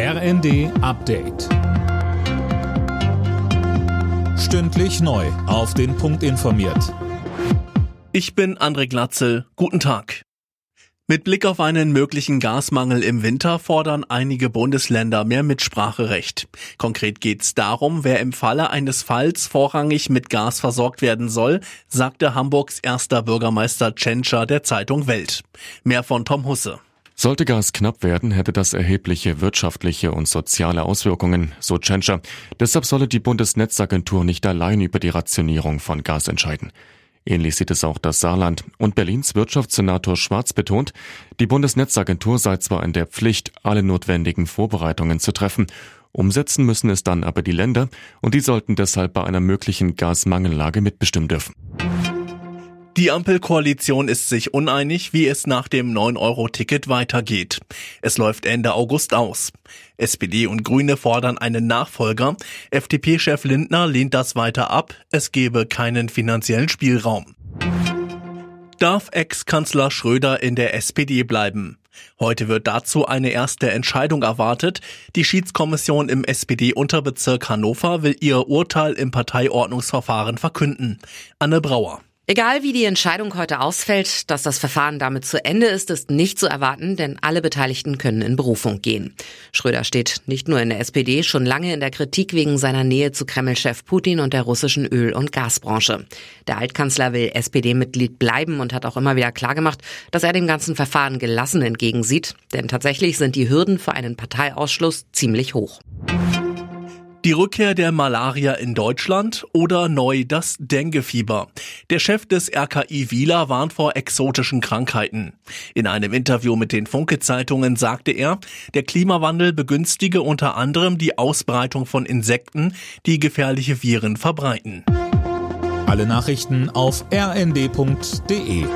RND Update. Stündlich neu. Auf den Punkt informiert. Ich bin André Glatzel. Guten Tag. Mit Blick auf einen möglichen Gasmangel im Winter fordern einige Bundesländer mehr Mitspracherecht. Konkret geht es darum, wer im Falle eines Falls vorrangig mit Gas versorgt werden soll, sagte Hamburgs erster Bürgermeister Tschentscher der Zeitung Welt. Mehr von Tom Husse. Sollte Gas knapp werden, hätte das erhebliche wirtschaftliche und soziale Auswirkungen, so Tschentscher. Deshalb solle die Bundesnetzagentur nicht allein über die Rationierung von Gas entscheiden. Ähnlich sieht es auch das Saarland. Und Berlins Wirtschaftssenator Schwarz betont, die Bundesnetzagentur sei zwar in der Pflicht, alle notwendigen Vorbereitungen zu treffen. Umsetzen müssen es dann aber die Länder und die sollten deshalb bei einer möglichen Gasmangellage mitbestimmen dürfen. Die Ampelkoalition ist sich uneinig, wie es nach dem 9-Euro-Ticket weitergeht. Es läuft Ende August aus. SPD und Grüne fordern einen Nachfolger. FDP-Chef Lindner lehnt das weiter ab. Es gebe keinen finanziellen Spielraum. Darf Ex-Kanzler Schröder in der SPD bleiben? Heute wird dazu eine erste Entscheidung erwartet. Die Schiedskommission im SPD-Unterbezirk Hannover will ihr Urteil im Parteiordnungsverfahren verkünden. Anne Brauer. Egal wie die Entscheidung heute ausfällt, dass das Verfahren damit zu Ende ist, ist nicht zu erwarten, denn alle Beteiligten können in Berufung gehen. Schröder steht nicht nur in der SPD, schon lange in der Kritik wegen seiner Nähe zu Kreml-Chef Putin und der russischen Öl- und Gasbranche. Der Altkanzler will SPD-Mitglied bleiben und hat auch immer wieder klargemacht, dass er dem ganzen Verfahren gelassen entgegensieht, denn tatsächlich sind die Hürden für einen Parteiausschluss ziemlich hoch. Die Rückkehr der Malaria in Deutschland oder neu das Denguefieber. Der Chef des RKI Wieler warnt vor exotischen Krankheiten. In einem Interview mit den Funke-Zeitungen sagte er, der Klimawandel begünstige unter anderem die Ausbreitung von Insekten, die gefährliche Viren verbreiten. Alle Nachrichten auf rnd.de